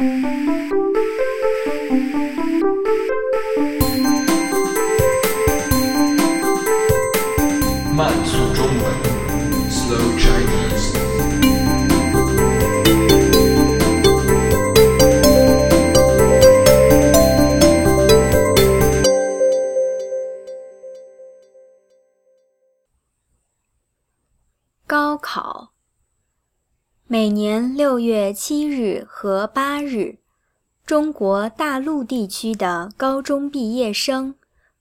慢速中文，Slow Chinese。高考。每年六月七日和八日，中国大陆地区的高中毕业生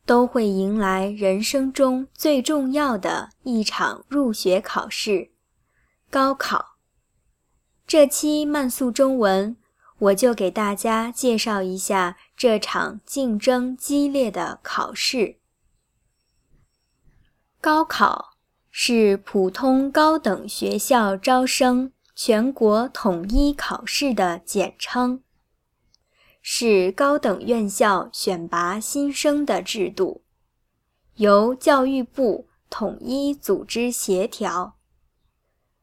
都会迎来人生中最重要的一场入学考试——高考。这期慢速中文，我就给大家介绍一下这场竞争激烈的考试。高考是普通高等学校招生全国统一考试的简称，是高等院校选拔新生的制度，由教育部统一组织协调。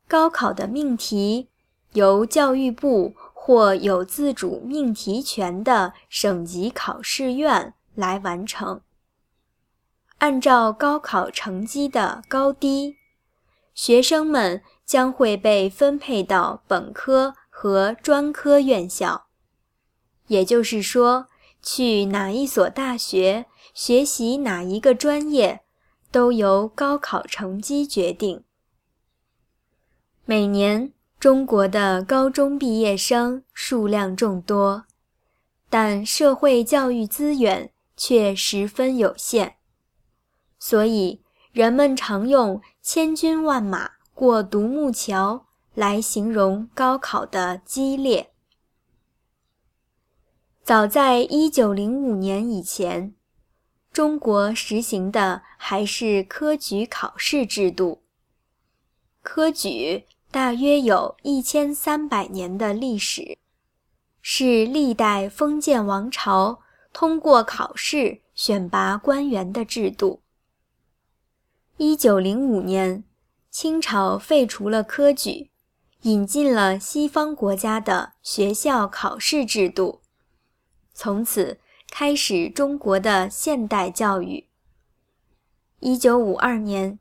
高考的命题由教育部或有自主命题权的省级考试院来完成。按照高考成绩的高低，学生们将会被分配到本科和专科院校。也就是说，去哪一所大学学习哪一个专业，都由高考成绩决定。每年，中国的高中毕业生数量众多，但社会教育资源却十分有限。所以，人们常用“千军万马过独木桥”来形容高考的激烈。早在1905年以前，中国实行的还是科举考试制度。科举大约有一千三百年的历史，是历代封建王朝通过考试选拔官员的制度。一九零五年，清朝废除了科举，引进了西方国家的学校考试制度，从此开始中国的现代教育。一九五二年，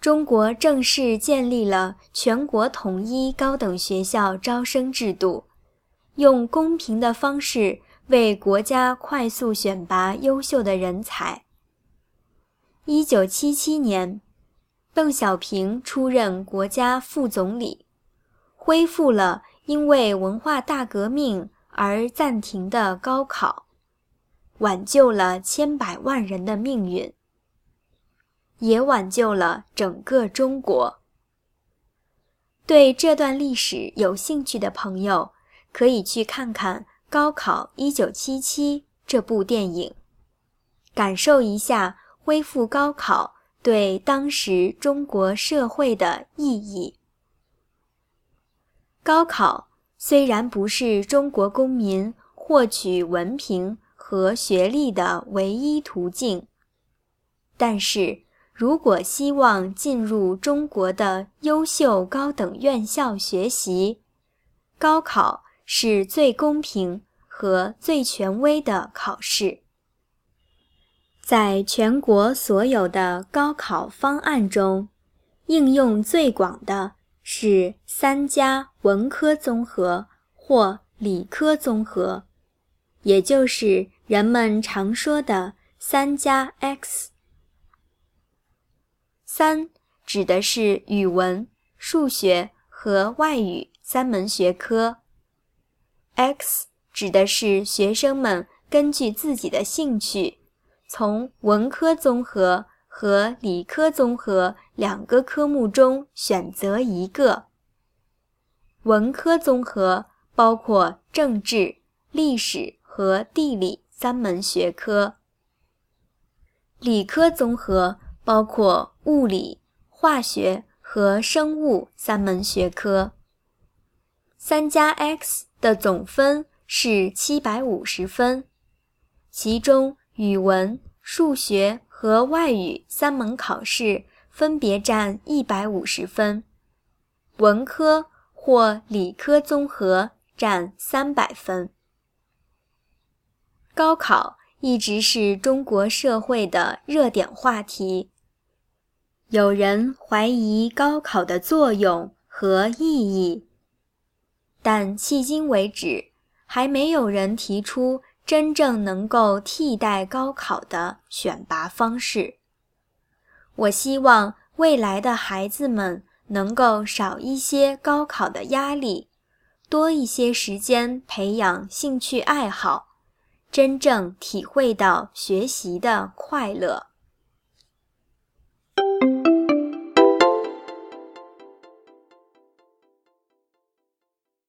中国正式建立了全国统一高等学校招生制度，用公平的方式为国家快速选拔优秀的人才。一九七七年，邓小平出任国家副总理，恢复了因为文化大革命而暂停的高考，挽救了千百万人的命运，也挽救了整个中国。对这段历史有兴趣的朋友，可以去看看《高考一九七七》这部电影，感受一下。恢复高考对当时中国社会的意义。高考虽然不是中国公民获取文凭和学历的唯一途径，但是如果希望进入中国的优秀高等院校学习，高考是最公平和最权威的考试。在全国所有的高考方案中，应用最广的是“三加”文科综合或理科综合，也就是人们常说的“三加 X”。三指的是语文、数学和外语三门学科，X 指的是学生们根据自己的兴趣。从文科综合和理科综合两个科目中选择一个。文科综合包括政治、历史和地理三门学科。理科综合包括物理、化学和生物三门学科。三加 X 的总分是七百五十分，其中。语文、数学和外语三门考试分别占一百五十分，文科或理科综合占三百分。高考一直是中国社会的热点话题。有人怀疑高考的作用和意义，但迄今为止，还没有人提出真正能够替代高考的选拔方式。我希望未来的孩子们能够少一些高考的压力，多一些时间培养兴趣爱好。真正体会到学习的快乐。